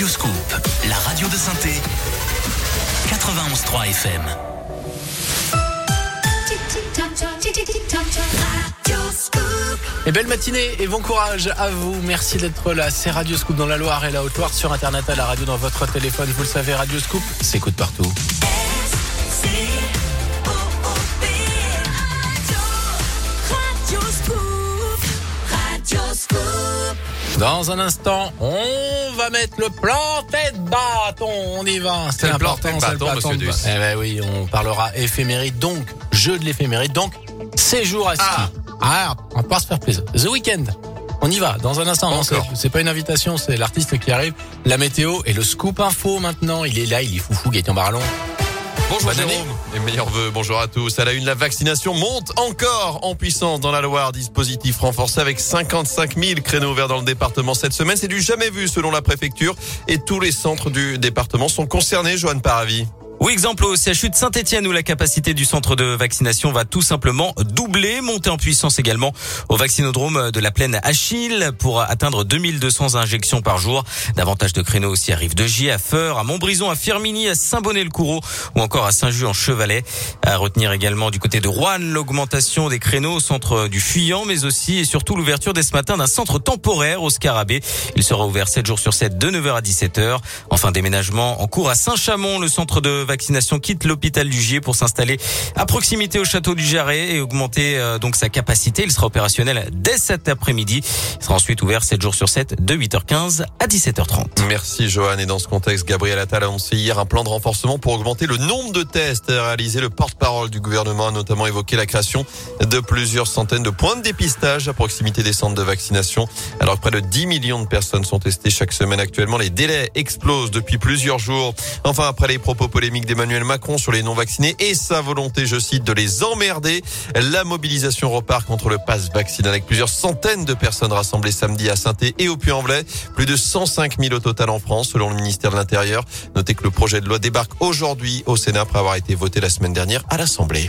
Radio Scoop, la radio de synthé. 91.3 FM. Et belle matinée et bon courage à vous. Merci d'être là. C'est Radio Scoop dans la Loire et la Haute-Loire sur Internet à la radio dans votre téléphone. Vous le savez, Radio Scoop s'écoute partout. Dans un instant, on va mettre le planté de bâton. On y va. C'est important, c'est le bâton, monsieur de- Duss. Eh ben oui, on parlera éphéméride, donc jeu de l'éphéméride, donc séjour à ski. Ah. Ah, on va se faire plaisir. The Weeknd. On y va dans un instant. Non, c'est pas une invitation, c'est l'artiste qui arrive. La météo et le scoop info maintenant. Il est là, il est foufou, Gaëtan Barallon. Bonjour Bonne Jérôme année. et meilleurs vœux. Bonjour à tous. À la une, la vaccination monte encore en puissance dans la Loire. Dispositif renforcé avec 55 000 créneaux ouverts dans le département cette semaine. C'est du jamais vu selon la préfecture et tous les centres du département sont concernés. Joanne Paravi. Oui, exemple au CHU de Saint-Etienne où la capacité du centre de vaccination va tout simplement doubler, monter en puissance également au vaccinodrome de la plaine Achille pour atteindre 2200 injections par jour. Davantage de créneaux aussi arrivent de J à Feur, à Montbrison, à Firminy, à Saint-Bonnet-le-Coureau ou encore à Saint-Just-en-Chevalet. À retenir également du côté de Rouen l'augmentation des créneaux au centre du Fuyant mais aussi et surtout l'ouverture dès ce matin d'un centre temporaire au Scarabée. Il sera ouvert 7 jours sur 7 de 9h à 17h. Enfin, déménagement en cours à Saint-Chamond. Le centre de vaccination quitte l'hôpital du Gier pour s'installer à proximité au château du Jarret et augmenter euh, donc sa capacité. Il sera opérationnel dès cet après-midi. Il sera ensuite ouvert 7 jours sur 7 de 8h15 à 17h30. Merci Joanne. Et dans ce contexte, Gabriel Attal a annoncé hier un plan de renforcement pour augmenter le nombre de tests réalisés. Le porte-parole du gouvernement a notamment évoqué la création de plusieurs centaines de points de dépistage à proximité des centres de vaccination. Alors que près de 10 millions de personnes sont testées chaque semaine actuellement, les délais explosent depuis plusieurs jours. Enfin, après les propos polémiques d'Emmanuel Macron sur les non-vaccinés et sa volonté, je cite, de les emmerder, la mobilisation repart contre le pass vaccinal avec plusieurs centaines de personnes rassemblées samedi à saint et au Puy-en-Velay. Plus de 105 000 au total en France, selon le ministère de l'Intérieur. Notez que le projet de loi débarque aujourd'hui au Sénat après avoir été voté la semaine dernière à l'Assemblée.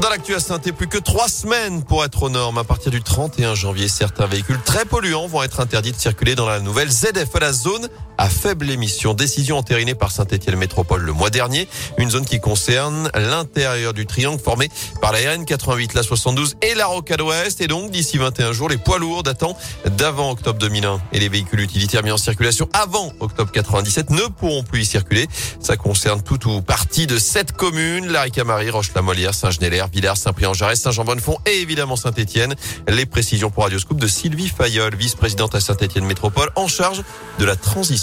Dans l'actu à saint plus que trois semaines pour être aux normes. À partir du 31 janvier, certains véhicules très polluants vont être interdits de circuler dans la nouvelle ZF à la zone à faible émission. Décision entérinée par Saint-Etienne Métropole le mois dernier. Une zone qui concerne l'intérieur du triangle formé par la RN 88, la 72 et la Rocade Ouest. Et donc, d'ici 21 jours, les poids lourds datant d'avant octobre 2001 et les véhicules utilitaires mis en circulation avant octobre 97 ne pourront plus y circuler. Ça concerne tout ou partie de sept communes, la Roche-la-Molière, Saint-Genélaire, Villars, Saint-Prix-en-Jarret, Saint-Jean-Bonnefond et évidemment Saint-Etienne. Les précisions pour Radioscoop de Sylvie Fayol, vice-présidente à Saint-Etienne Métropole en charge de la transition